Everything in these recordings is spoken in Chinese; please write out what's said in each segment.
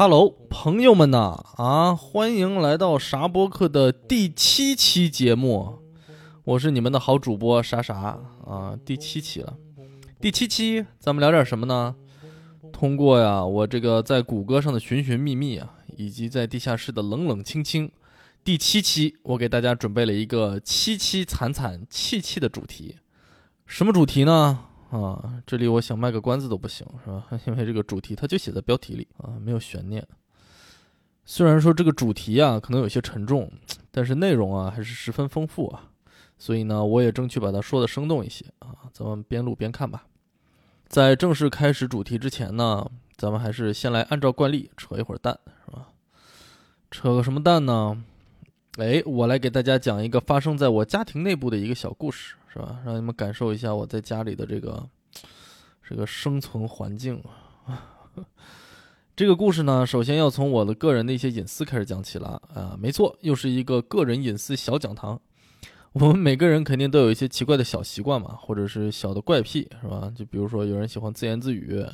Hello，朋友们呐，啊，欢迎来到啥播客的第七期节目，我是你们的好主播啥啥啊，第七期了。第七期咱们聊点什么呢？通过呀，我这个在谷歌上的寻寻觅觅啊，以及在地下室的冷冷清清，第七期我给大家准备了一个凄凄惨惨戚戚的主题。什么主题呢？啊，这里我想卖个关子都不行，是吧？因为这个主题它就写在标题里啊，没有悬念。虽然说这个主题啊可能有些沉重，但是内容啊还是十分丰富啊，所以呢，我也争取把它说的生动一些啊。咱们边录边看吧。在正式开始主题之前呢，咱们还是先来按照惯例扯一会儿蛋，是吧？扯个什么蛋呢？哎，我来给大家讲一个发生在我家庭内部的一个小故事，是吧？让你们感受一下我在家里的这个这个生存环境。这个故事呢，首先要从我的个人的一些隐私开始讲起了啊，没错，又是一个个人隐私小讲堂。我们每个人肯定都有一些奇怪的小习惯嘛，或者是小的怪癖，是吧？就比如说有人喜欢自言自语，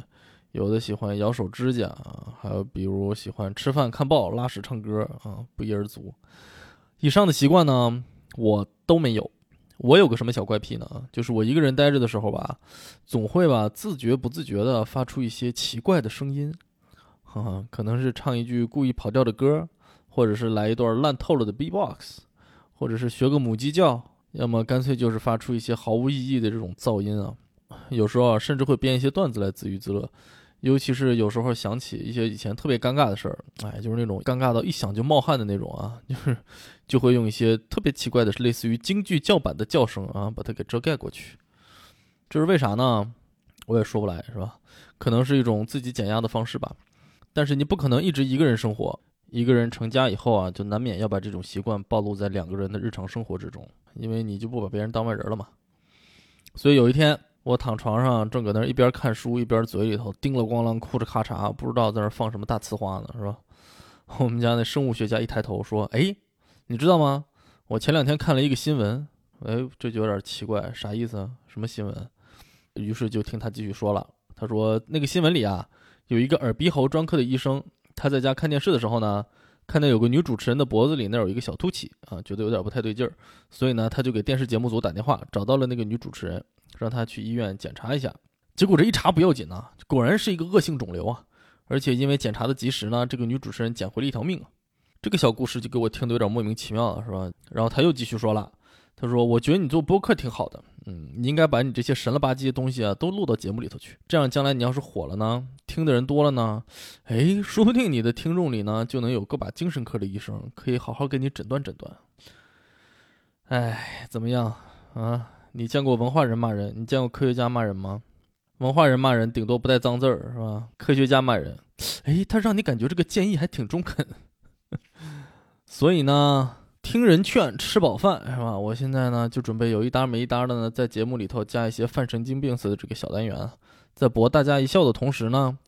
有的喜欢咬手指甲啊，还有比如喜欢吃饭、看报、拉屎、唱歌啊，不一而足。以上的习惯呢，我都没有。我有个什么小怪癖呢？就是我一个人待着的时候吧，总会吧自觉不自觉的发出一些奇怪的声音，哈哈，可能是唱一句故意跑调的歌，或者是来一段烂透了的 B-box，或者是学个母鸡叫，要么干脆就是发出一些毫无意义的这种噪音啊。有时候，甚至会编一些段子来自娱自乐。尤其是有时候想起一些以前特别尴尬的事儿，哎，就是那种尴尬到一想就冒汗的那种啊，就是就会用一些特别奇怪的，类似于京剧叫板的叫声啊，把它给遮盖过去。这是为啥呢？我也说不来，是吧？可能是一种自己减压的方式吧。但是你不可能一直一个人生活，一个人成家以后啊，就难免要把这种习惯暴露在两个人的日常生活之中，因为你就不把别人当外人了嘛。所以有一天。我躺床上，正搁那一边看书一边嘴里头叮了咣啷、哭着咔嚓，不知道在那放什么大呲花呢，是吧？我们家那生物学家一抬头说：“哎，你知道吗？我前两天看了一个新闻。”哎，这就有点奇怪，啥意思？什么新闻？于是就听他继续说了。他说：“那个新闻里啊，有一个耳鼻喉专科的医生，他在家看电视的时候呢，看到有个女主持人的脖子里那有一个小凸起啊，觉得有点不太对劲儿，所以呢，他就给电视节目组打电话，找到了那个女主持人。”让她去医院检查一下，结果这一查不要紧呢，果然是一个恶性肿瘤啊！而且因为检查的及时呢，这个女主持人捡回了一条命啊！这个小故事就给我听得有点莫名其妙了，是吧？然后他又继续说了，他说：“我觉得你做播客挺好的，嗯，你应该把你这些神了吧唧的东西啊都录到节目里头去，这样将来你要是火了呢，听的人多了呢，哎，说不定你的听众里呢就能有个把精神科的医生，可以好好给你诊断诊断。哎，怎么样啊？”你见过文化人骂人？你见过科学家骂人吗？文化人骂人顶多不带脏字儿，是吧？科学家骂人，哎，他让你感觉这个建议还挺中肯。所以呢，听人劝，吃饱饭，是吧？我现在呢，就准备有一搭没一搭的呢，在节目里头加一些犯神经病似的这个小单元，在博大家一笑的同时呢，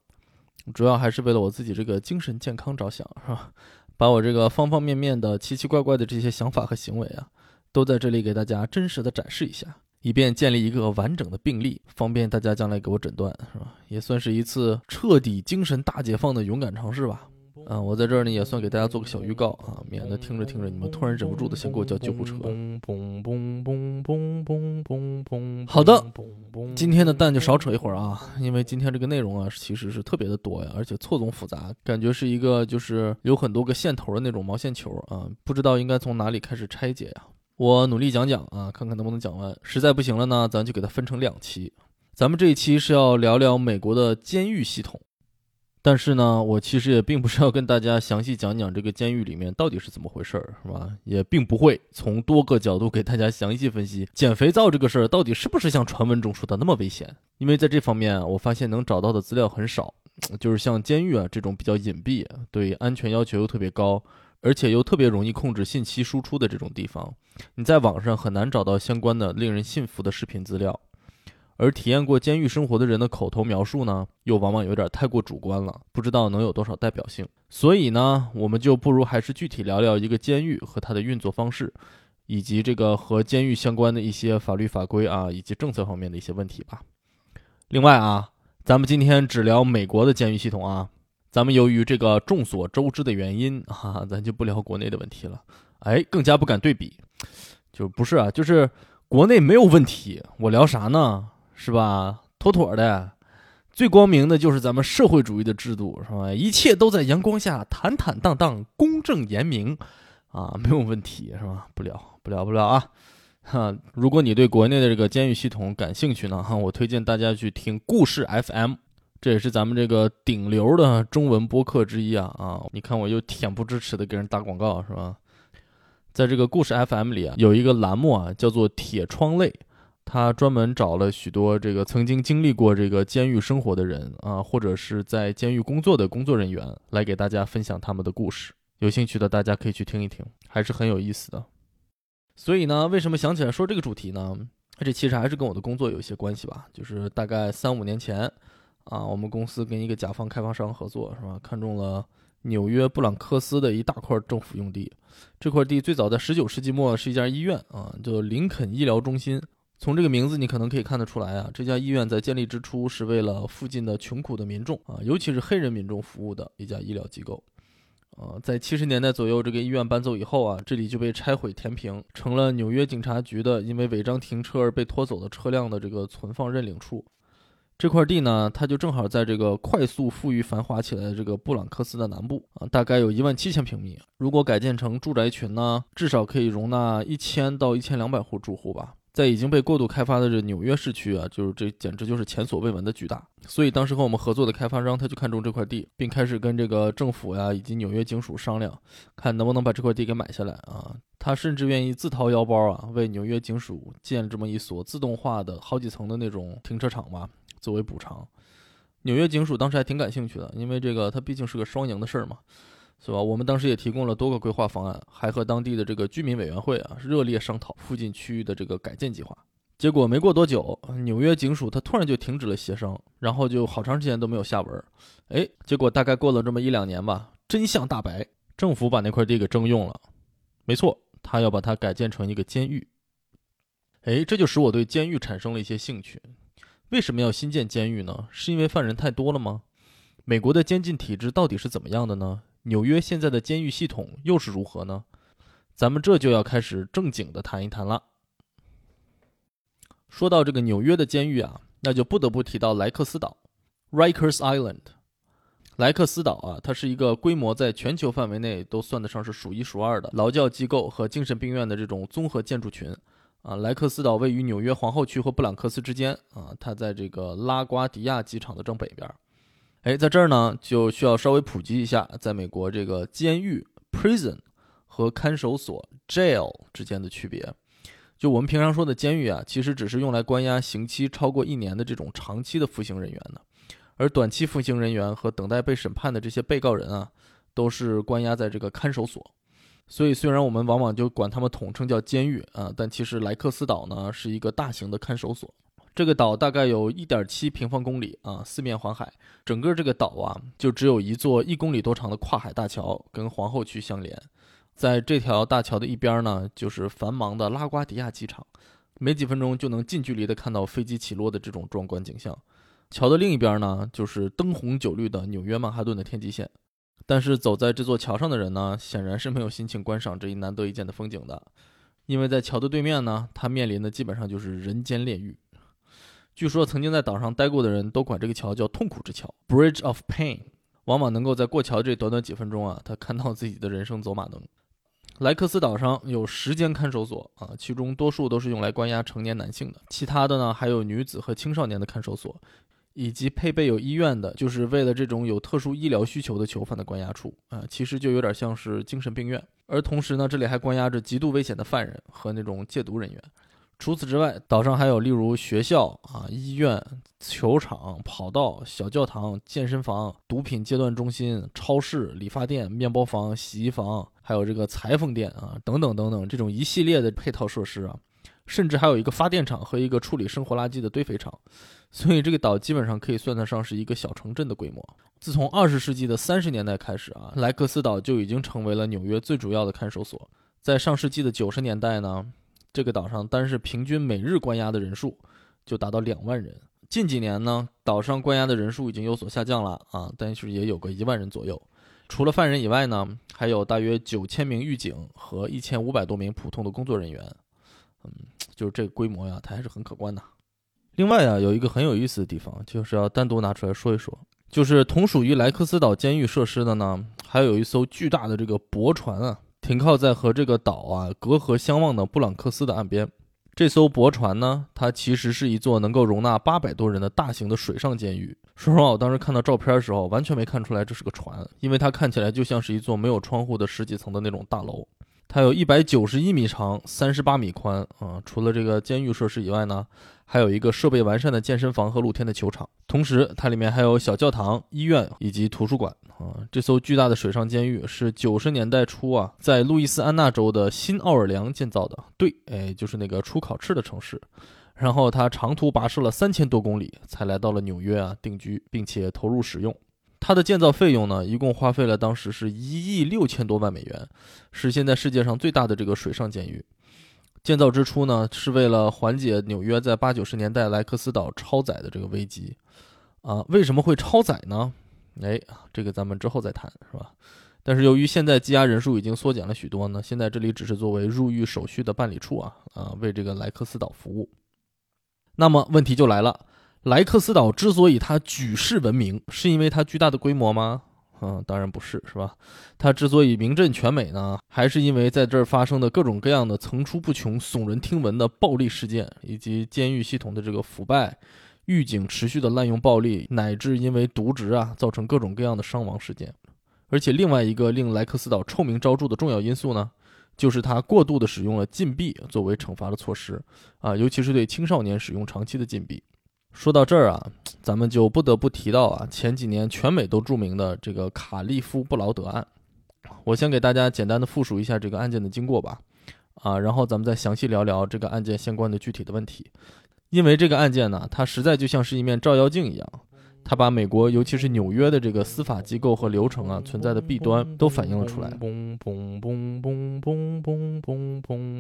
主要还是为了我自己这个精神健康着想，是吧？把我这个方方面面的奇奇怪怪的这些想法和行为啊。都在这里给大家真实的展示一下，以便建立一个完整的病例，方便大家将来给我诊断，是吧？也算是一次彻底精神大解放的勇敢尝试吧。嗯，我在这儿呢，也算给大家做个小预告啊，免得听着听着你们突然忍不住的想给我叫救护车。好的，今天的蛋就少扯一会儿啊，因为今天这个内容啊，其实是特别的多呀，而且错综复杂，感觉是一个就是有很多个线头的那种毛线球啊，不知道应该从哪里开始拆解呀。我努力讲讲啊，看看能不能讲完。实在不行了呢，咱就给它分成两期。咱们这一期是要聊聊美国的监狱系统，但是呢，我其实也并不是要跟大家详细讲讲这个监狱里面到底是怎么回事儿，是吧？也并不会从多个角度给大家详细分析减肥皂这个事儿到底是不是像传闻中说的那么危险。因为在这方面，我发现能找到的资料很少，就是像监狱啊这种比较隐蔽、对安全要求又特别高。而且又特别容易控制信息输出的这种地方，你在网上很难找到相关的令人信服的视频资料。而体验过监狱生活的人的口头描述呢，又往往有点太过主观了，不知道能有多少代表性。所以呢，我们就不如还是具体聊聊一个监狱和它的运作方式，以及这个和监狱相关的一些法律法规啊，以及政策方面的一些问题吧。另外啊，咱们今天只聊美国的监狱系统啊，咱们由于这个众所周知的原因哈啊，咱就不聊国内的问题了。哎，更加不敢对比，就不是啊，就是国内没有问题，我聊啥呢？是吧？妥妥的，最光明的就是咱们社会主义的制度，是吧？一切都在阳光下坦坦荡荡、公正严明，啊，没有问题，是吧？不聊，不聊，不聊啊！哈，如果你对国内的这个监狱系统感兴趣呢，哈，我推荐大家去听故事 FM，这也是咱们这个顶流的中文播客之一啊啊！你看我又恬不知耻的给人打广告，是吧？在这个故事 FM 里啊，有一个栏目啊，叫做“铁窗泪”。他专门找了许多这个曾经经历过这个监狱生活的人啊，或者是在监狱工作的工作人员，来给大家分享他们的故事。有兴趣的大家可以去听一听，还是很有意思的。所以呢，为什么想起来说这个主题呢？这其实还是跟我的工作有一些关系吧。就是大概三五年前啊，我们公司跟一个甲方开发商合作，是吧？看中了纽约布朗克斯的一大块政府用地。这块地最早在十九世纪末是一家医院啊，叫林肯医疗中心。从这个名字，你可能可以看得出来啊，这家医院在建立之初是为了附近的穷苦的民众啊，尤其是黑人民众服务的一家医疗机构。呃，在七十年代左右，这个医院搬走以后啊，这里就被拆毁填平，成了纽约警察局的因为违章停车而被拖走的车辆的这个存放认领处。这块地呢，它就正好在这个快速富裕繁华起来的这个布朗克斯的南部啊，大概有一万七千平米。如果改建成住宅群呢，至少可以容纳一千到一千两百户住户吧。在已经被过度开发的这纽约市区啊，就是这简直就是前所未闻的巨大。所以当时和我们合作的开发商他就看中这块地，并开始跟这个政府呀以及纽约警署商量，看能不能把这块地给买下来啊。他甚至愿意自掏腰包啊，为纽约警署建这么一所自动化的好几层的那种停车场吧，作为补偿。纽约警署当时还挺感兴趣的，因为这个它毕竟是个双赢的事儿嘛。是吧？我们当时也提供了多个规划方案，还和当地的这个居民委员会啊热烈商讨附近区域的这个改建计划。结果没过多久，纽约警署他突然就停止了协商，然后就好长时间都没有下文。哎，结果大概过了这么一两年吧，真相大白，政府把那块地给征用了。没错，他要把它改建成一个监狱。哎，这就使我对监狱产生了一些兴趣。为什么要新建监狱呢？是因为犯人太多了吗？美国的监禁体制到底是怎么样的呢？纽约现在的监狱系统又是如何呢？咱们这就要开始正经的谈一谈了。说到这个纽约的监狱啊，那就不得不提到莱克斯岛 （Rikers Island）。莱克斯岛啊，它是一个规模在全球范围内都算得上是数一数二的劳教机构和精神病院的这种综合建筑群啊。莱克斯岛位于纽约皇后区和布朗克斯之间啊，它在这个拉瓜迪亚机场的正北边。哎，在这儿呢，就需要稍微普及一下，在美国这个监狱 （prison） 和看守所 （jail） 之间的区别。就我们平常说的监狱啊，其实只是用来关押刑期超过一年的这种长期的服刑人员的，而短期服刑人员和等待被审判的这些被告人啊，都是关押在这个看守所。所以，虽然我们往往就管他们统称叫监狱啊，但其实莱克斯岛呢是一个大型的看守所。这个岛大概有一点七平方公里啊，四面环海。整个这个岛啊，就只有一座一公里多长的跨海大桥跟皇后区相连。在这条大桥的一边呢，就是繁忙的拉瓜迪亚机场，没几分钟就能近距离的看到飞机起落的这种壮观景象。桥的另一边呢，就是灯红酒绿的纽约曼哈顿的天际线。但是走在这座桥上的人呢，显然是没有心情观赏这一难得一见的风景的，因为在桥的对面呢，他面临的基本上就是人间炼狱。据说曾经在岛上待过的人都管这个桥叫“痛苦之桥 ”（Bridge of Pain），往往能够在过桥这短短几分钟啊，他看到自己的人生走马灯。莱克斯岛上有十间看守所啊，其中多数都是用来关押成年男性的，其他的呢还有女子和青少年的看守所，以及配备有医院的，就是为了这种有特殊医疗需求的囚犯的关押处啊，其实就有点像是精神病院。而同时呢，这里还关押着极度危险的犯人和那种戒毒人员。除此之外，岛上还有例如学校啊、医院、球场、跑道、小教堂、健身房、毒品戒断中心、超市、理发店、面包房、洗衣房，还有这个裁缝店啊，等等等等，这种一系列的配套设施啊，甚至还有一个发电厂和一个处理生活垃圾的堆肥厂。所以这个岛基本上可以算得上是一个小城镇的规模。自从二十世纪的三十年代开始啊，莱克斯岛就已经成为了纽约最主要的看守所。在上世纪的九十年代呢。这个岛上单是平均每日关押的人数就达到两万人。近几年呢，岛上关押的人数已经有所下降了啊，但是也有个一万人左右。除了犯人以外呢，还有大约九千名狱警和一千五百多名普通的工作人员。嗯，就是这个规模呀，它还是很可观的。另外啊，有一个很有意思的地方，就是要单独拿出来说一说，就是同属于莱克斯岛监狱设施的呢，还有一艘巨大的这个驳船啊。停靠在和这个岛啊隔河相望的布朗克斯的岸边，这艘驳船呢，它其实是一座能够容纳八百多人的大型的水上监狱。说实话，我当时看到照片的时候，完全没看出来这是个船，因为它看起来就像是一座没有窗户的十几层的那种大楼。它有一百九十一米长，三十八米宽啊。除了这个监狱设施以外呢，还有一个设备完善的健身房和露天的球场。同时，它里面还有小教堂、医院以及图书馆。啊，这艘巨大的水上监狱是九十年代初啊，在路易斯安那州的新奥尔良建造的。对，哎，就是那个出烤翅的城市。然后它长途跋涉了三千多公里，才来到了纽约啊定居，并且投入使用。它的建造费用呢，一共花费了当时是一亿六千多万美元，是现在世界上最大的这个水上监狱。建造之初呢，是为了缓解纽约在八九十年代莱克斯岛超载的这个危机。啊，为什么会超载呢？哎，这个咱们之后再谈，是吧？但是由于现在羁押人数已经缩减了许多呢，现在这里只是作为入狱手续的办理处啊，啊，为这个莱克斯岛服务。那么问题就来了，莱克斯岛之所以它举世闻名，是因为它巨大的规模吗？嗯，当然不是，是吧？它之所以名震全美呢，还是因为在这儿发生的各种各样的层出不穷、耸人听闻的暴力事件，以及监狱系统的这个腐败。狱警持续的滥用暴力，乃至因为渎职啊，造成各种各样的伤亡事件。而且，另外一个令莱克斯岛臭名昭著的重要因素呢，就是他过度的使用了禁闭作为惩罚的措施啊，尤其是对青少年使用长期的禁闭。说到这儿啊，咱们就不得不提到啊，前几年全美都著名的这个卡利夫布劳德案。我先给大家简单的复述一下这个案件的经过吧，啊，然后咱们再详细聊聊这个案件相关的具体的问题。因为这个案件呢，它实在就像是一面照妖镜一样，它把美国，尤其是纽约的这个司法机构和流程啊存在的弊端都反映了出来。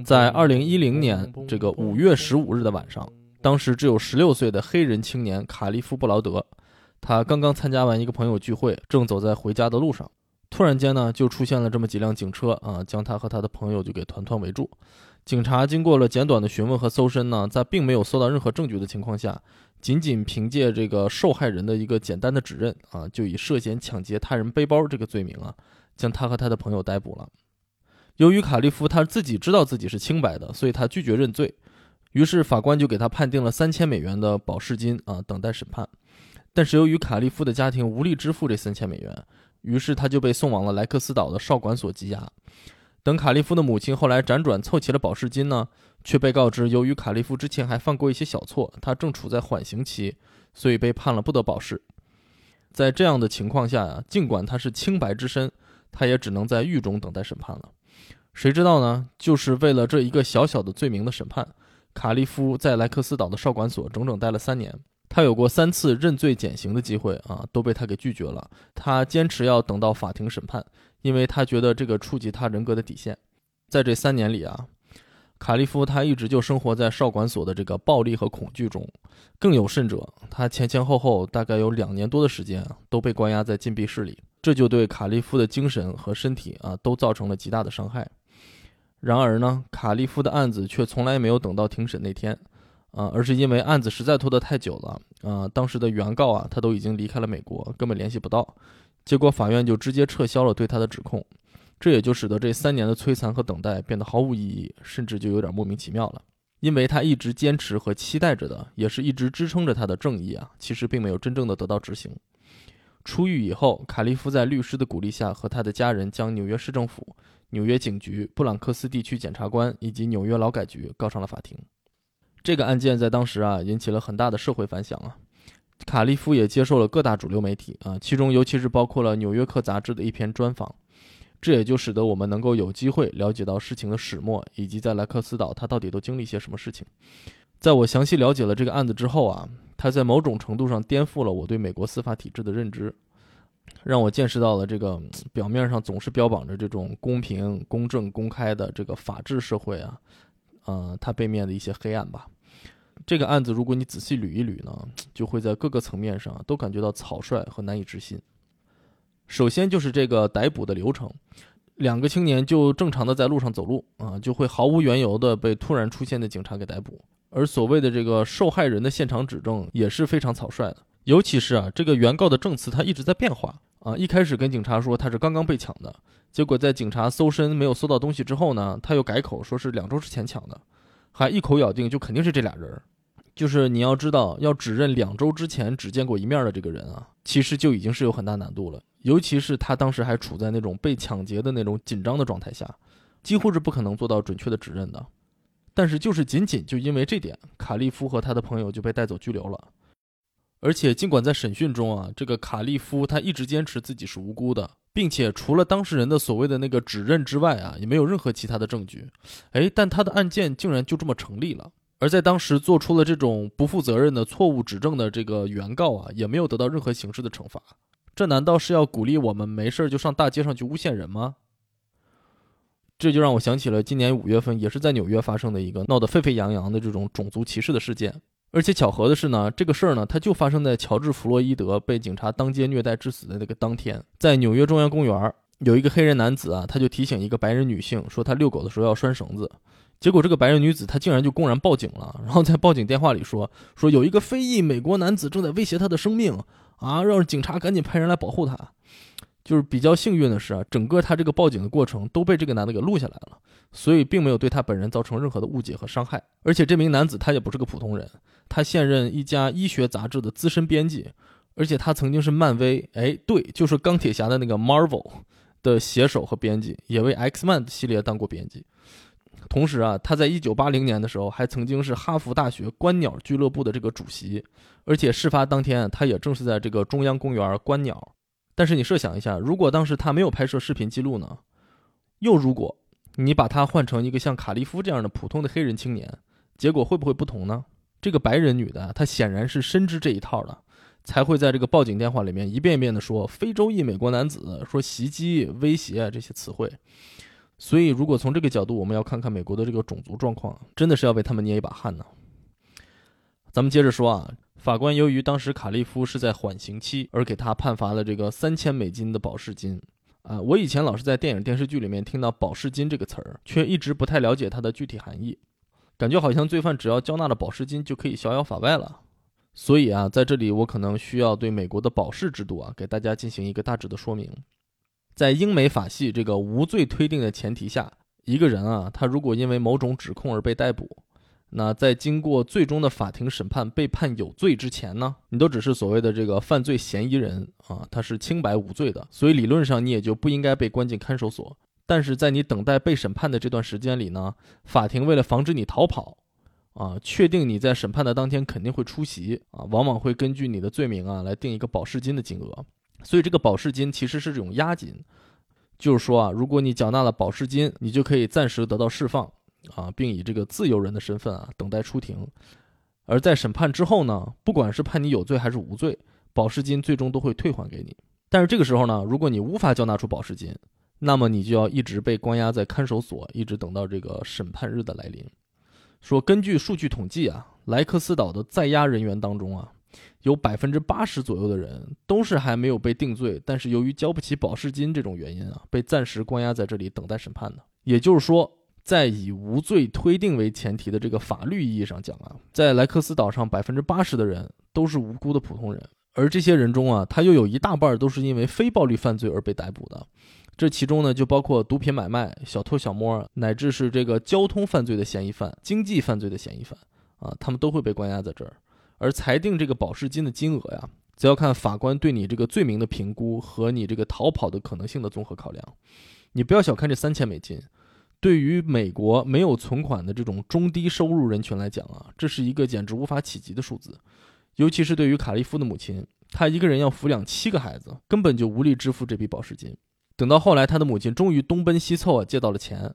在二零一零年这个五月十五日的晚上，当时只有十六岁的黑人青年卡利夫布劳德，他刚刚参加完一个朋友聚会，正走在回家的路上，突然间呢，就出现了这么几辆警车啊，将他和他的朋友就给团团围住。警察经过了简短的询问和搜身呢，在并没有搜到任何证据的情况下，仅仅凭借这个受害人的一个简单的指认啊，就以涉嫌抢劫他人背包这个罪名啊，将他和他的朋友逮捕了。由于卡利夫他自己知道自己是清白的，所以他拒绝认罪，于是法官就给他判定了三千美元的保释金啊，等待审判。但是由于卡利夫的家庭无力支付这三千美元，于是他就被送往了莱克斯岛的少管所羁押。等卡利夫的母亲后来辗转凑齐了保释金呢，却被告知，由于卡利夫之前还犯过一些小错，他正处在缓刑期，所以被判了不得保释。在这样的情况下呀，尽管他是清白之身，他也只能在狱中等待审判了。谁知道呢？就是为了这一个小小的罪名的审判，卡利夫在莱克斯岛的少管所整整待了三年。他有过三次认罪减刑的机会啊，都被他给拒绝了。他坚持要等到法庭审判。因为他觉得这个触及他人格的底线，在这三年里啊，卡利夫他一直就生活在少管所的这个暴力和恐惧中。更有甚者，他前前后后大概有两年多的时间都被关押在禁闭室里，这就对卡利夫的精神和身体啊都造成了极大的伤害。然而呢，卡利夫的案子却从来没有等到庭审那天啊，而是因为案子实在拖得太久了啊，当时的原告啊他都已经离开了美国，根本联系不到。结果法院就直接撤销了对他的指控，这也就使得这三年的摧残和等待变得毫无意义，甚至就有点莫名其妙了。因为他一直坚持和期待着的，也是一直支撑着他的正义啊，其实并没有真正的得到执行。出狱以后，卡利夫在律师的鼓励下，和他的家人将纽约市政府、纽约警局、布朗克斯地区检察官以及纽约劳改局告上了法庭。这个案件在当时啊引起了很大的社会反响啊。卡利夫也接受了各大主流媒体啊，其中尤其是包括了《纽约客》杂志的一篇专访，这也就使得我们能够有机会了解到事情的始末，以及在莱克斯岛他到底都经历些什么事情。在我详细了解了这个案子之后啊，他在某种程度上颠覆了我对美国司法体制的认知，让我见识到了这个表面上总是标榜着这种公平、公正、公开的这个法治社会啊，呃，它背面的一些黑暗吧。这个案子，如果你仔细捋一捋呢，就会在各个层面上都感觉到草率和难以置信。首先就是这个逮捕的流程，两个青年就正常的在路上走路啊，就会毫无缘由的被突然出现的警察给逮捕。而所谓的这个受害人的现场指证也是非常草率的，尤其是啊，这个原告的证词他一直在变化啊。一开始跟警察说他是刚刚被抢的，结果在警察搜身没有搜到东西之后呢，他又改口说是两周之前抢的，还一口咬定就肯定是这俩人。就是你要知道，要指认两周之前只见过一面的这个人啊，其实就已经是有很大难度了。尤其是他当时还处在那种被抢劫的那种紧张的状态下，几乎是不可能做到准确的指认的。但是就是仅仅就因为这点，卡利夫和他的朋友就被带走拘留了。而且尽管在审讯中啊，这个卡利夫他一直坚持自己是无辜的，并且除了当事人的所谓的那个指认之外啊，也没有任何其他的证据。哎，但他的案件竟然就这么成立了。而在当时做出了这种不负责任的错误指证的这个原告啊，也没有得到任何刑事的惩罚。这难道是要鼓励我们没事就上大街上去诬陷人吗？这就让我想起了今年五月份也是在纽约发生的一个闹得沸沸扬扬的这种种族歧视的事件。而且巧合的是呢，这个事儿呢，它就发生在乔治·弗洛伊德被警察当街虐待致死的那个当天，在纽约中央公园有一个黑人男子啊，他就提醒一个白人女性说他遛狗的时候要拴绳子。结果这个白人女子她竟然就公然报警了，然后在报警电话里说说有一个非裔美国男子正在威胁她的生命啊，让警察赶紧派人来保护她。就是比较幸运的是啊，整个他这个报警的过程都被这个男的给录下来了，所以并没有对他本人造成任何的误解和伤害。而且这名男子他也不是个普通人，他现任一家医学杂志的资深编辑，而且他曾经是漫威，哎，对，就是钢铁侠的那个 Marvel 的写手和编辑，也为 X Man 系列当过编辑。同时啊，他在一九八零年的时候还曾经是哈佛大学观鸟俱乐部的这个主席，而且事发当天他也正是在这个中央公园观鸟。但是你设想一下，如果当时他没有拍摄视频记录呢？又如果你把他换成一个像卡利夫这样的普通的黑人青年，结果会不会不同呢？这个白人女的，她显然是深知这一套的，才会在这个报警电话里面一遍一遍的说非洲裔美国男子说袭击威胁这些词汇。所以，如果从这个角度，我们要看看美国的这个种族状况，真的是要为他们捏一把汗呢。咱们接着说啊，法官由于当时卡利夫是在缓刑期，而给他判罚了这个三千美金的保释金。啊，我以前老是在电影电视剧里面听到“保释金”这个词儿，却一直不太了解它的具体含义，感觉好像罪犯只要交纳了保释金就可以逍遥法外了。所以啊，在这里我可能需要对美国的保释制度啊，给大家进行一个大致的说明。在英美法系这个无罪推定的前提下，一个人啊，他如果因为某种指控而被逮捕，那在经过最终的法庭审判被判有罪之前呢，你都只是所谓的这个犯罪嫌疑人啊，他是清白无罪的，所以理论上你也就不应该被关进看守所。但是在你等待被审判的这段时间里呢，法庭为了防止你逃跑，啊，确定你在审判的当天肯定会出席啊，往往会根据你的罪名啊来定一个保释金的金额。所以这个保释金其实是这种押金，就是说啊，如果你缴纳了保释金，你就可以暂时得到释放啊，并以这个自由人的身份啊等待出庭。而在审判之后呢，不管是判你有罪还是无罪，保释金最终都会退还给你。但是这个时候呢，如果你无法交纳出保释金，那么你就要一直被关押在看守所，一直等到这个审判日的来临。说根据数据统计啊，莱克斯岛的在押人员当中啊。有百分之八十左右的人都是还没有被定罪，但是由于交不起保释金这种原因啊，被暂时关押在这里等待审判的。也就是说，在以无罪推定为前提的这个法律意义上讲啊，在莱克斯岛上百分之八十的人都是无辜的普通人，而这些人中啊，他又有一大半都是因为非暴力犯罪而被逮捕的。这其中呢，就包括毒品买卖、小偷小摸，乃至是这个交通犯罪的嫌疑犯、经济犯罪的嫌疑犯啊，他们都会被关押在这儿。而裁定这个保释金的金额呀，则要看法官对你这个罪名的评估和你这个逃跑的可能性的综合考量。你不要小看这三千美金，对于美国没有存款的这种中低收入人群来讲啊，这是一个简直无法企及的数字。尤其是对于卡利夫的母亲，她一个人要抚养七个孩子，根本就无力支付这笔保释金。等到后来，他的母亲终于东奔西凑啊，借到了钱，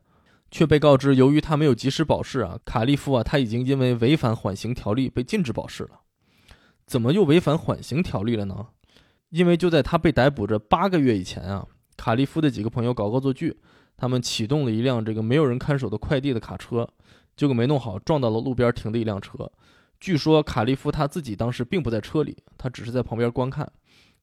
却被告知，由于他没有及时保释啊，卡利夫啊，他已经因为违反缓刑条例被禁止保释了。怎么又违反缓刑条例了呢？因为就在他被逮捕这八个月以前啊，卡利夫的几个朋友搞恶作剧，他们启动了一辆这个没有人看守的快递的卡车，结果没弄好，撞到了路边停的一辆车。据说卡利夫他自己当时并不在车里，他只是在旁边观看。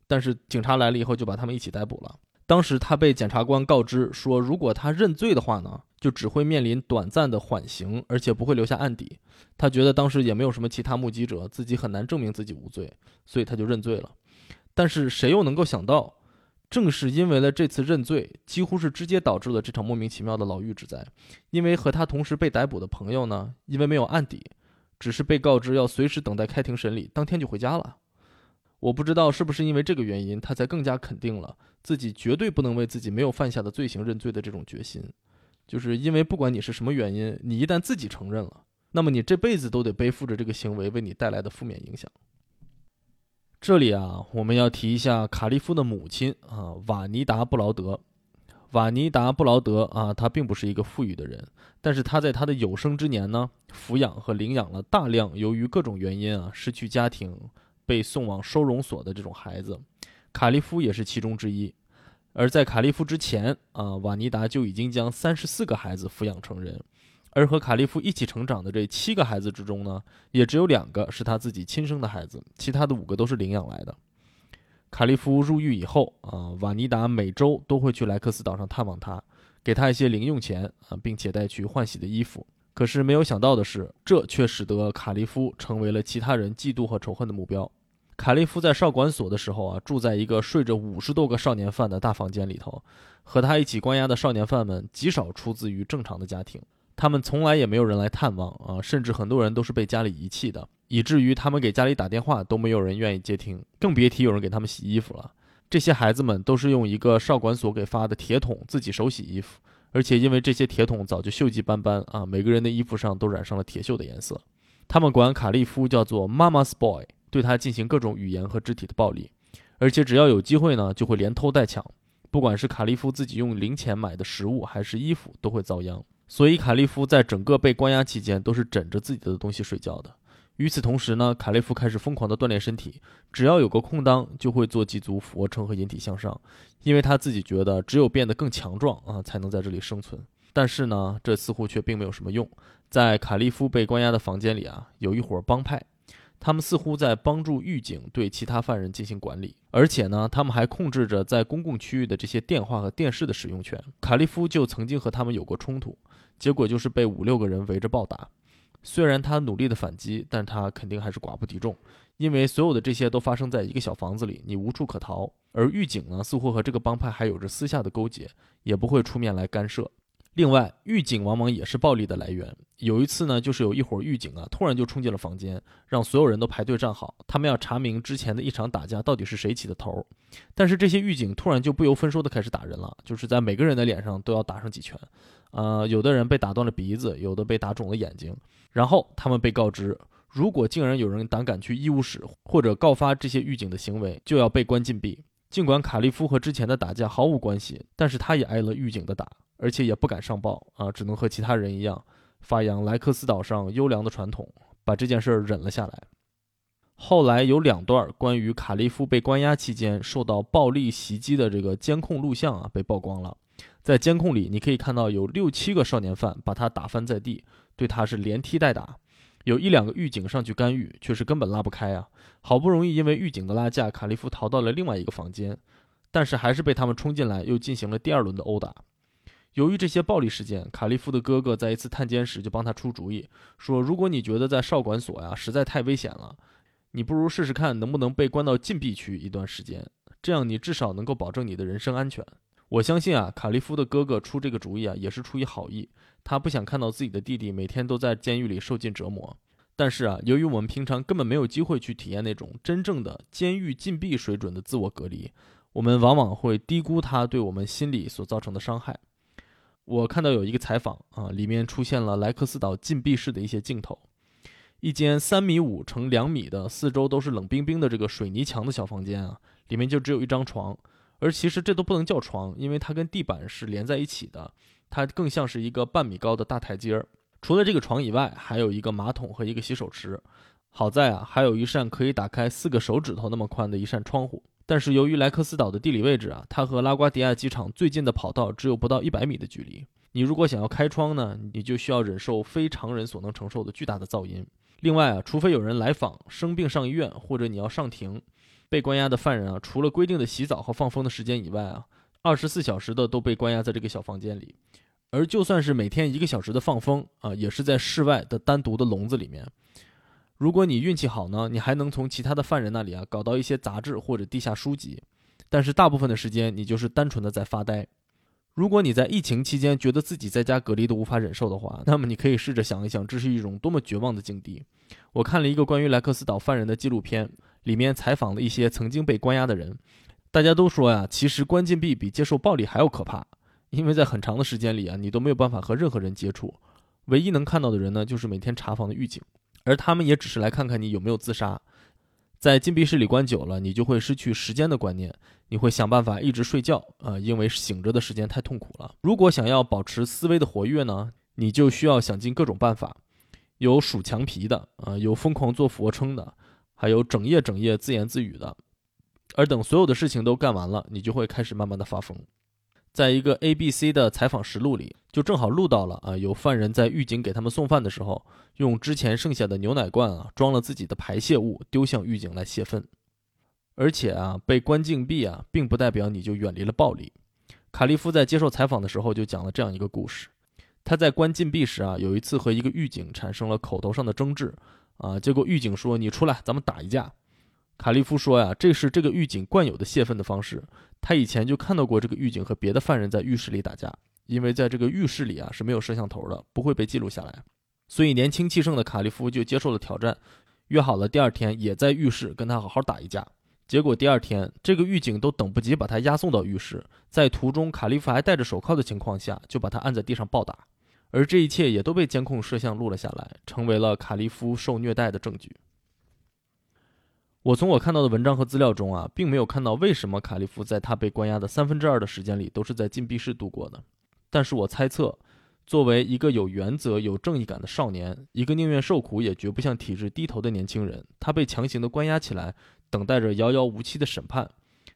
但是警察来了以后，就把他们一起逮捕了。当时他被检察官告知说，如果他认罪的话呢，就只会面临短暂的缓刑，而且不会留下案底。他觉得当时也没有什么其他目击者，自己很难证明自己无罪，所以他就认罪了。但是谁又能够想到，正是因为了这次认罪，几乎是直接导致了这场莫名其妙的牢狱之灾。因为和他同时被逮捕的朋友呢，因为没有案底，只是被告知要随时等待开庭审理，当天就回家了。我不知道是不是因为这个原因，他才更加肯定了自己绝对不能为自己没有犯下的罪行认罪的这种决心。就是因为不管你是什么原因，你一旦自己承认了，那么你这辈子都得背负着这个行为为你带来的负面影响。这里啊，我们要提一下卡利夫的母亲啊，瓦尼达·布劳德。瓦尼达·布劳德啊，他并不是一个富裕的人，但是他在他的有生之年呢，抚养和领养了大量由于各种原因啊失去家庭。被送往收容所的这种孩子，卡利夫也是其中之一。而在卡利夫之前啊，瓦尼达就已经将三十四个孩子抚养成人。而和卡利夫一起成长的这七个孩子之中呢，也只有两个是他自己亲生的孩子，其他的五个都是领养来的。卡利夫入狱以后啊，瓦尼达每周都会去莱克斯岛上探望他，给他一些零用钱啊，并且带去换洗的衣服。可是没有想到的是，这却使得卡利夫成为了其他人嫉妒和仇恨的目标。卡利夫在少管所的时候啊，住在一个睡着五十多个少年犯的大房间里头，和他一起关押的少年犯们极少出自于正常的家庭，他们从来也没有人来探望啊，甚至很多人都是被家里遗弃的，以至于他们给家里打电话都没有人愿意接听，更别提有人给他们洗衣服了。这些孩子们都是用一个少管所给发的铁桶自己手洗衣服，而且因为这些铁桶早就锈迹斑斑啊，每个人的衣服上都染上了铁锈的颜色。他们管卡利夫叫做 “Mama's Boy”。对他进行各种语言和肢体的暴力，而且只要有机会呢，就会连偷带抢。不管是卡利夫自己用零钱买的食物，还是衣服，都会遭殃。所以卡利夫在整个被关押期间都是枕着自己的东西睡觉的。与此同时呢，卡利夫开始疯狂地锻炼身体，只要有个空当，就会做几组俯卧撑和引体向上，因为他自己觉得只有变得更强壮啊，才能在这里生存。但是呢，这似乎却并没有什么用。在卡利夫被关押的房间里啊，有一伙帮派。他们似乎在帮助狱警对其他犯人进行管理，而且呢，他们还控制着在公共区域的这些电话和电视的使用权。卡利夫就曾经和他们有过冲突，结果就是被五六个人围着暴打。虽然他努力的反击，但他肯定还是寡不敌众，因为所有的这些都发生在一个小房子里，你无处可逃。而狱警呢，似乎和这个帮派还有着私下的勾结，也不会出面来干涉。另外，狱警往往也是暴力的来源。有一次呢，就是有一伙狱警啊，突然就冲进了房间，让所有人都排队站好，他们要查明之前的一场打架到底是谁起的头。但是这些狱警突然就不由分说的开始打人了，就是在每个人的脸上都要打上几拳。呃，有的人被打断了鼻子，有的被打肿了眼睛。然后他们被告知，如果竟然有人胆敢去医务室或者告发这些狱警的行为，就要被关禁闭。尽管卡利夫和之前的打架毫无关系，但是他也挨了狱警的打。而且也不敢上报啊，只能和其他人一样，发扬莱克斯岛上优良的传统，把这件事儿忍了下来。后来有两段关于卡利夫被关押期间受到暴力袭击的这个监控录像啊被曝光了。在监控里，你可以看到有六七个少年犯把他打翻在地，对他是连踢带打。有一两个狱警上去干预，却是根本拉不开啊。好不容易因为狱警的拉架，卡利夫逃到了另外一个房间，但是还是被他们冲进来，又进行了第二轮的殴打。由于这些暴力事件，卡利夫的哥哥在一次探监时就帮他出主意，说：“如果你觉得在少管所呀实在太危险了，你不如试试看能不能被关到禁闭区一段时间，这样你至少能够保证你的人身安全。”我相信啊，卡利夫的哥哥出这个主意啊也是出于好意，他不想看到自己的弟弟每天都在监狱里受尽折磨。但是啊，由于我们平常根本没有机会去体验那种真正的监狱禁闭水准的自我隔离，我们往往会低估他对我们心理所造成的伤害。我看到有一个采访啊，里面出现了莱克斯岛禁闭室的一些镜头，一间三米五乘两米的、四周都是冷冰冰的这个水泥墙的小房间啊，里面就只有一张床，而其实这都不能叫床，因为它跟地板是连在一起的，它更像是一个半米高的大台阶儿。除了这个床以外，还有一个马桶和一个洗手池。好在啊，还有一扇可以打开四个手指头那么宽的一扇窗户。但是由于莱克斯岛的地理位置啊，它和拉瓜迪亚机场最近的跑道只有不到一百米的距离。你如果想要开窗呢，你就需要忍受非常人所能承受的巨大的噪音。另外啊，除非有人来访、生病上医院，或者你要上庭，被关押的犯人啊，除了规定的洗澡和放风的时间以外啊，二十四小时的都被关押在这个小房间里。而就算是每天一个小时的放风啊，也是在室外的单独的笼子里面。如果你运气好呢，你还能从其他的犯人那里啊搞到一些杂志或者地下书籍。但是大部分的时间，你就是单纯的在发呆。如果你在疫情期间觉得自己在家隔离都无法忍受的话，那么你可以试着想一想，这是一种多么绝望的境地。我看了一个关于莱克斯岛犯人的纪录片，里面采访了一些曾经被关押的人，大家都说呀，其实关禁闭比接受暴力还要可怕。因为在很长的时间里啊，你都没有办法和任何人接触，唯一能看到的人呢，就是每天查房的狱警，而他们也只是来看看你有没有自杀。在禁闭室里关久了，你就会失去时间的观念，你会想办法一直睡觉啊，因为醒着的时间太痛苦了。如果想要保持思维的活跃呢，你就需要想尽各种办法，有数墙皮的啊，有疯狂做俯卧撑的，还有整夜整夜自言自语的。而等所有的事情都干完了，你就会开始慢慢的发疯。在一个 A、B、C 的采访实录里，就正好录到了啊，有犯人在狱警给他们送饭的时候，用之前剩下的牛奶罐啊装了自己的排泄物，丢向狱警来泄愤。而且啊，被关禁闭啊，并不代表你就远离了暴力。卡利夫在接受采访的时候就讲了这样一个故事：他在关禁闭时啊，有一次和一个狱警产生了口头上的争执啊，结果狱警说：“你出来，咱们打一架。”卡利夫说呀，这是这个狱警惯有的泄愤的方式。他以前就看到过这个狱警和别的犯人在浴室里打架，因为在这个浴室里啊是没有摄像头的，不会被记录下来。所以年轻气盛的卡利夫就接受了挑战，约好了第二天也在浴室跟他好好打一架。结果第二天，这个狱警都等不及把他押送到浴室，在途中卡利夫还戴着手铐的情况下，就把他按在地上暴打。而这一切也都被监控摄像录了下来，成为了卡利夫受虐待的证据。我从我看到的文章和资料中啊，并没有看到为什么卡利夫在他被关押的三分之二的时间里都是在禁闭室度过的。但是我猜测，作为一个有原则、有正义感的少年，一个宁愿受苦也绝不向体制低头的年轻人，他被强行的关押起来，等待着遥遥无期的审判，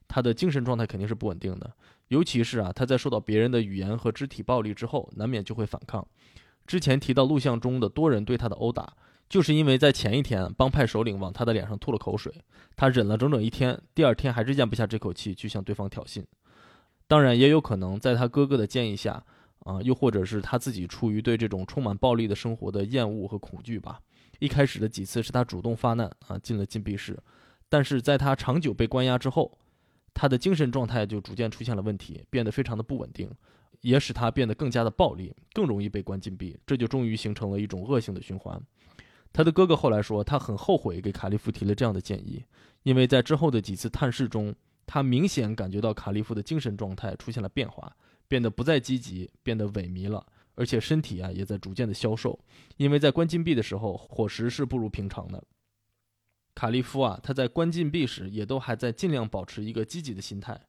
他的精神状态肯定是不稳定的。尤其是啊，他在受到别人的语言和肢体暴力之后，难免就会反抗。之前提到录像中的多人对他的殴打。就是因为在前一天，帮派首领往他的脸上吐了口水，他忍了整整一天，第二天还是咽不下这口气，去向对方挑衅。当然，也有可能在他哥哥的建议下，啊，又或者是他自己出于对这种充满暴力的生活的厌恶和恐惧吧。一开始的几次是他主动发难啊，进了禁闭室，但是在他长久被关押之后，他的精神状态就逐渐出现了问题，变得非常的不稳定，也使他变得更加的暴力，更容易被关禁闭，这就终于形成了一种恶性的循环。他的哥哥后来说，他很后悔给卡利夫提了这样的建议，因为在之后的几次探视中，他明显感觉到卡利夫的精神状态出现了变化，变得不再积极，变得萎靡了，而且身体啊也在逐渐的消瘦。因为在关禁闭的时候，伙食是不如平常的。卡利夫啊，他在关禁闭时也都还在尽量保持一个积极的心态。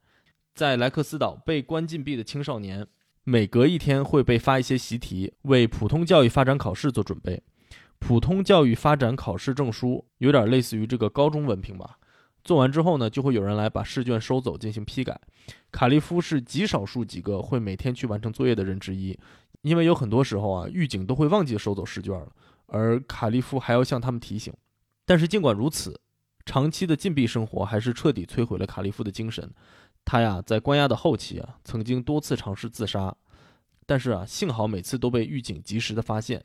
在莱克斯岛被关禁闭的青少年，每隔一天会被发一些习题，为普通教育发展考试做准备。普通教育发展考试证书有点类似于这个高中文凭吧。做完之后呢，就会有人来把试卷收走进行批改。卡利夫是极少数几个会每天去完成作业的人之一，因为有很多时候啊，狱警都会忘记收走试卷了，而卡利夫还要向他们提醒。但是尽管如此，长期的禁闭生活还是彻底摧毁了卡利夫的精神。他呀，在关押的后期啊，曾经多次尝试自杀，但是啊，幸好每次都被狱警及时的发现。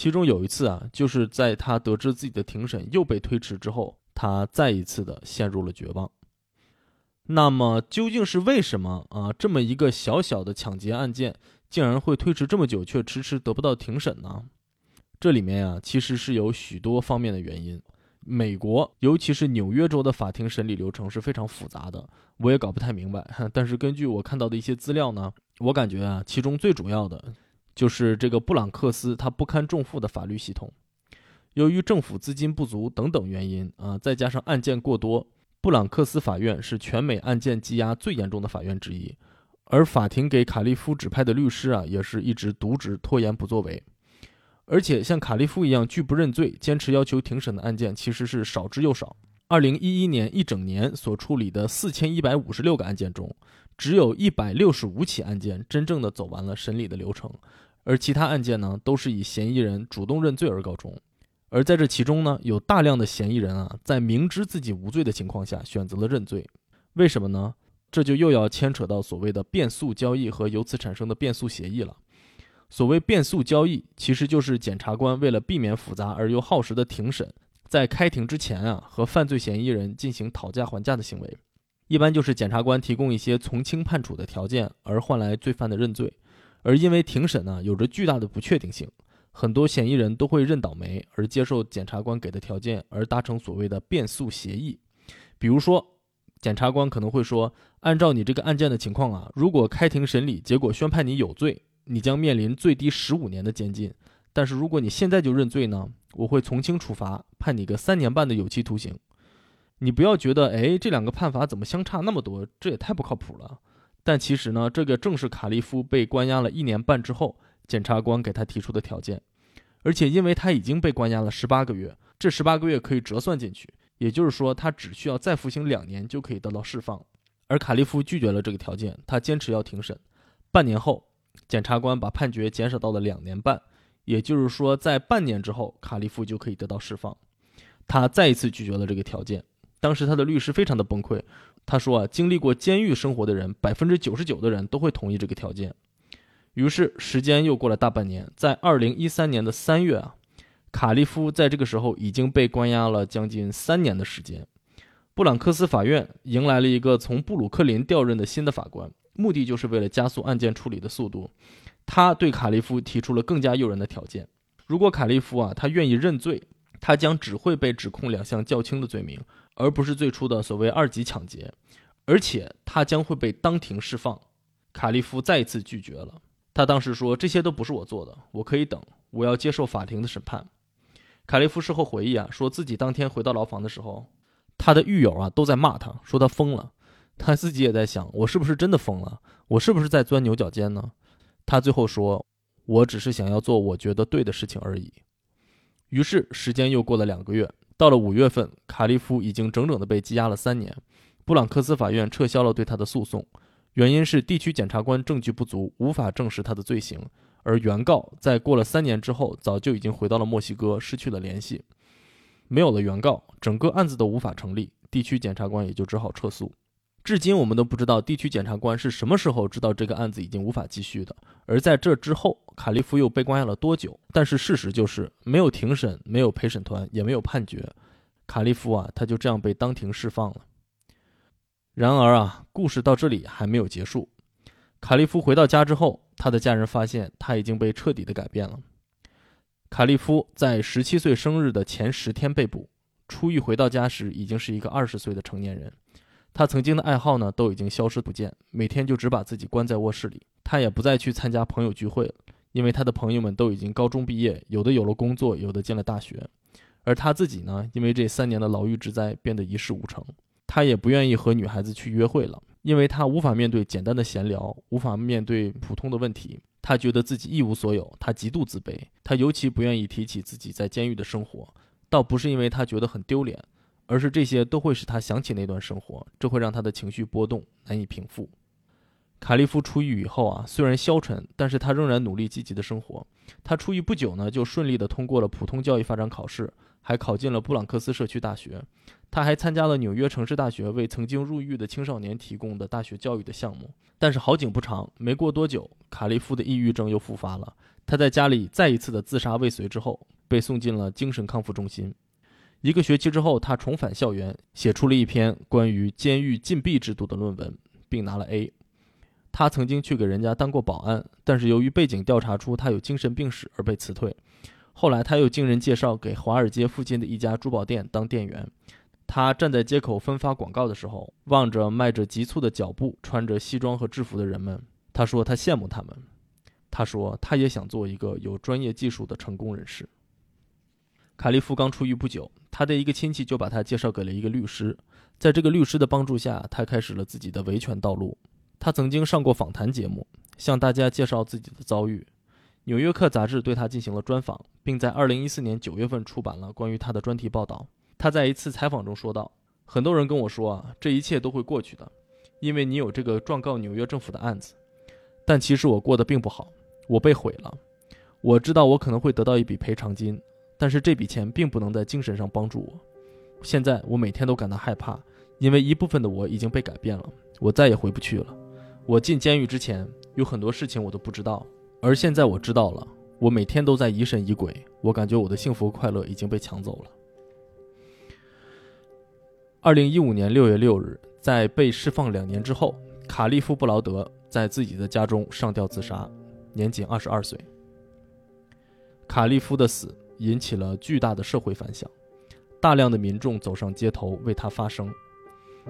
其中有一次啊，就是在他得知自己的庭审又被推迟之后，他再一次的陷入了绝望。那么究竟是为什么啊？这么一个小小的抢劫案件，竟然会推迟这么久，却迟迟得不到庭审呢？这里面呀，其实是有许多方面的原因。美国，尤其是纽约州的法庭审理流程是非常复杂的，我也搞不太明白。但是根据我看到的一些资料呢，我感觉啊，其中最主要的就是这个布朗克斯它不堪重负的法律系统。由于政府资金不足等等原因啊，再加上案件过多，布朗克斯法院是全美案件积压最严重的法院之一。而法庭给卡利夫指派的律师啊，也是一直渎职、拖延不作为。而且像卡利夫一样拒不认罪、坚持要求庭审的案件，其实是少之又少。二零一一年一整年所处理的四千一百五十六个案件中，只有一百六十五起案件真正的走完了审理的流程，而其他案件呢，都是以嫌疑人主动认罪而告终。而在这其中呢，有大量的嫌疑人啊，在明知自己无罪的情况下选择了认罪，为什么呢？这就又要牵扯到所谓的变诉交易和由此产生的变诉协议了。所谓变诉交易，其实就是检察官为了避免复杂而又耗时的庭审，在开庭之前啊，和犯罪嫌疑人进行讨价还价的行为。一般就是检察官提供一些从轻判处的条件，而换来罪犯的认罪。而因为庭审呢有着巨大的不确定性，很多嫌疑人都会认倒霉而接受检察官给的条件，而达成所谓的变诉协议。比如说。检察官可能会说：“按照你这个案件的情况啊，如果开庭审理结果宣判你有罪，你将面临最低十五年的监禁。但是如果你现在就认罪呢，我会从轻处罚，判你个三年半的有期徒刑。你不要觉得，哎，这两个判罚怎么相差那么多？这也太不靠谱了。但其实呢，这个正是卡利夫被关押了一年半之后，检察官给他提出的条件。而且因为他已经被关押了十八个月，这十八个月可以折算进去。”也就是说，他只需要再服刑两年就可以得到释放，而卡利夫拒绝了这个条件，他坚持要庭审。半年后，检察官把判决减少到了两年半，也就是说，在半年之后，卡利夫就可以得到释放。他再一次拒绝了这个条件。当时他的律师非常的崩溃，他说啊，经历过监狱生活的人，百分之九十九的人都会同意这个条件。于是，时间又过了大半年，在二零一三年的三月啊。卡利夫在这个时候已经被关押了将近三年的时间。布朗克斯法院迎来了一个从布鲁克林调任的新的法官，目的就是为了加速案件处理的速度。他对卡利夫提出了更加诱人的条件：如果卡利夫啊他愿意认罪，他将只会被指控两项较轻的罪名，而不是最初的所谓二级抢劫，而且他将会被当庭释放。卡利夫再一次拒绝了。他当时说：“这些都不是我做的，我可以等，我要接受法庭的审判。”卡利夫事后回忆啊，说自己当天回到牢房的时候，他的狱友啊都在骂他，说他疯了。他自己也在想，我是不是真的疯了？我是不是在钻牛角尖呢？他最后说，我只是想要做我觉得对的事情而已。于是时间又过了两个月，到了五月份，卡利夫已经整整的被羁押了三年。布朗克斯法院撤销了对他的诉讼，原因是地区检察官证据不足，无法证实他的罪行。而原告在过了三年之后，早就已经回到了墨西哥，失去了联系。没有了原告，整个案子都无法成立，地区检察官也就只好撤诉。至今，我们都不知道地区检察官是什么时候知道这个案子已经无法继续的。而在这之后，卡利夫又被关押了多久？但是事实就是，没有庭审，没有陪审团，也没有判决，卡利夫啊，他就这样被当庭释放了。然而啊，故事到这里还没有结束。卡利夫回到家之后。他的家人发现他已经被彻底的改变了。卡利夫在十七岁生日的前十天被捕，出狱回到家时已经是一个二十岁的成年人。他曾经的爱好呢都已经消失不见，每天就只把自己关在卧室里。他也不再去参加朋友聚会了，因为他的朋友们都已经高中毕业，有的有了工作，有的进了大学。而他自己呢，因为这三年的牢狱之灾，变得一事无成。他也不愿意和女孩子去约会了。因为他无法面对简单的闲聊，无法面对普通的问题，他觉得自己一无所有，他极度自卑。他尤其不愿意提起自己在监狱的生活，倒不是因为他觉得很丢脸，而是这些都会使他想起那段生活，这会让他的情绪波动难以平复。卡利夫出狱以后啊，虽然消沉，但是他仍然努力积极的生活。他出狱不久呢，就顺利的通过了普通教育发展考试，还考进了布朗克斯社区大学。他还参加了纽约城市大学为曾经入狱的青少年提供的大学教育的项目。但是好景不长，没过多久，卡利夫的抑郁症又复发了。他在家里再一次的自杀未遂之后，被送进了精神康复中心。一个学期之后，他重返校园，写出了一篇关于监狱禁闭制度的论文，并拿了 A。他曾经去给人家当过保安，但是由于背景调查出他有精神病史而被辞退。后来他又经人介绍给华尔街附近的一家珠宝店当店员。他站在街口分发广告的时候，望着迈着急促的脚步、穿着西装和制服的人们，他说他羡慕他们。他说他也想做一个有专业技术的成功人士。卡利夫刚出狱不久，他的一个亲戚就把他介绍给了一个律师。在这个律师的帮助下，他开始了自己的维权道路。他曾经上过访谈节目，向大家介绍自己的遭遇。《纽约客》杂志对他进行了专访，并在2014年9月份出版了关于他的专题报道。他在一次采访中说道：“很多人跟我说啊，这一切都会过去的，因为你有这个状告纽约政府的案子。但其实我过得并不好，我被毁了。我知道我可能会得到一笔赔偿金，但是这笔钱并不能在精神上帮助我。现在我每天都感到害怕，因为一部分的我已经被改变了，我再也回不去了。我进监狱之前有很多事情我都不知道，而现在我知道了。我每天都在疑神疑鬼，我感觉我的幸福快乐已经被抢走了。”二零一五年六月六日，在被释放两年之后，卡利夫·布劳德在自己的家中上吊自杀，年仅二十二岁。卡利夫的死引起了巨大的社会反响，大量的民众走上街头为他发声，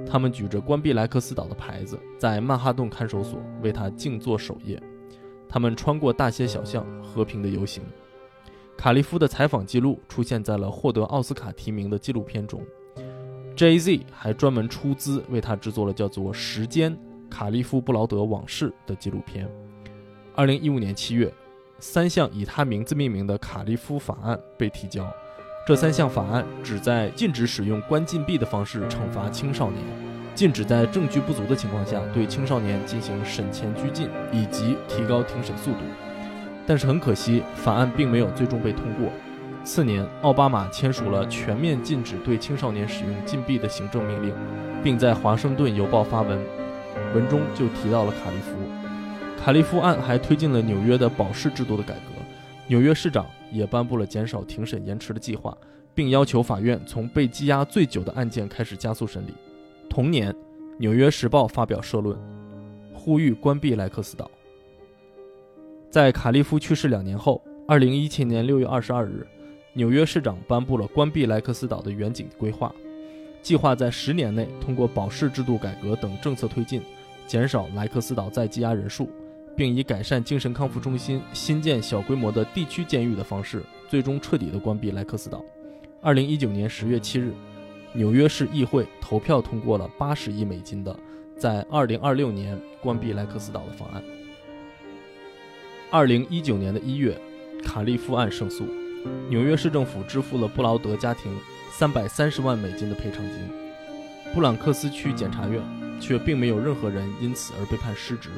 他们举着关闭莱克斯岛的牌子，在曼哈顿看守所为他静坐守夜，他们穿过大街小巷，和平的游行。卡利夫的采访记录出现在了获得奥斯卡提名的纪录片中。Jay-Z 还专门出资为他制作了叫做《时间：卡利夫·布劳德往事》的纪录片。二零一五年七月，三项以他名字命名的卡利夫法案被提交。这三项法案旨在禁止使用关禁闭的方式惩罚青少年，禁止在证据不足的情况下对青少年进行审前拘禁，以及提高庭审速度。但是很可惜，法案并没有最终被通过。次年，奥巴马签署了全面禁止对青少年使用禁闭的行政命令，并在《华盛顿邮报》发文，文中就提到了卡利夫。卡利夫案还推进了纽约的保释制度的改革，纽约市长也颁布了减少庭审延迟的计划，并要求法院从被羁押最久的案件开始加速审理。同年，《纽约时报》发表社论，呼吁关闭莱克斯岛。在卡利夫去世两年后，二零一七年六月二十二日。纽约市长颁布了关闭莱克斯岛的远景规划，计划在十年内通过保释制度改革等政策推进，减少莱克斯岛在羁押人数，并以改善精神康复中心、新建小规模的地区监狱的方式，最终彻底的关闭莱克斯岛。二零一九年十月七日，纽约市议会投票通过了八十亿美金的在二零二六年关闭莱克斯岛的方案。二零一九年的一月，卡利夫案胜诉。纽约市政府支付了布劳德家庭三百三十万美金的赔偿金，布朗克斯区检察院却并没有任何人因此而被判失职，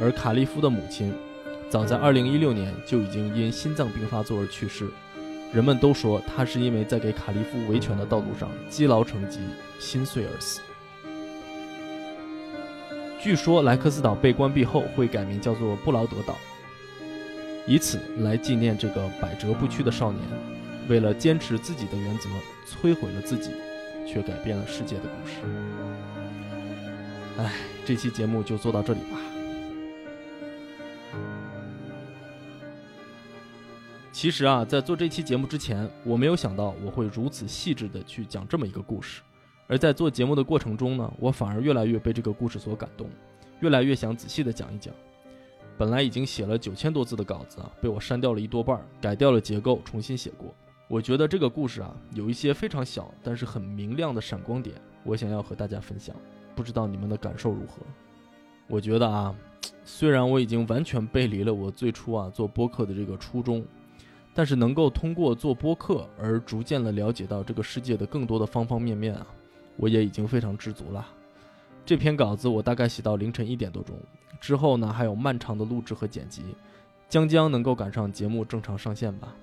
而卡利夫的母亲早在二零一六年就已经因心脏病发作而去世，人们都说他是因为在给卡利夫维权的道路上积劳成疾，心碎而死。据说莱克斯岛被关闭后会改名叫做布劳德岛。以此来纪念这个百折不屈的少年，为了坚持自己的原则，摧毁了自己，却改变了世界的故事。哎，这期节目就做到这里吧。其实啊，在做这期节目之前，我没有想到我会如此细致的去讲这么一个故事，而在做节目的过程中呢，我反而越来越被这个故事所感动，越来越想仔细的讲一讲。本来已经写了九千多字的稿子啊，被我删掉了一多半，改掉了结构，重新写过。我觉得这个故事啊，有一些非常小但是很明亮的闪光点，我想要和大家分享。不知道你们的感受如何？我觉得啊，虽然我已经完全背离了我最初啊做播客的这个初衷，但是能够通过做播客而逐渐的了解到这个世界的更多的方方面面啊，我也已经非常知足了。这篇稿子我大概写到凌晨一点多钟。之后呢，还有漫长的录制和剪辑，将将能够赶上节目正常上线吧。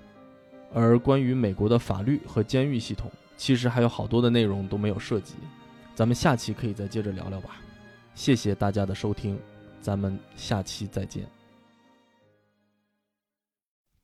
而关于美国的法律和监狱系统，其实还有好多的内容都没有涉及，咱们下期可以再接着聊聊吧。谢谢大家的收听，咱们下期再见。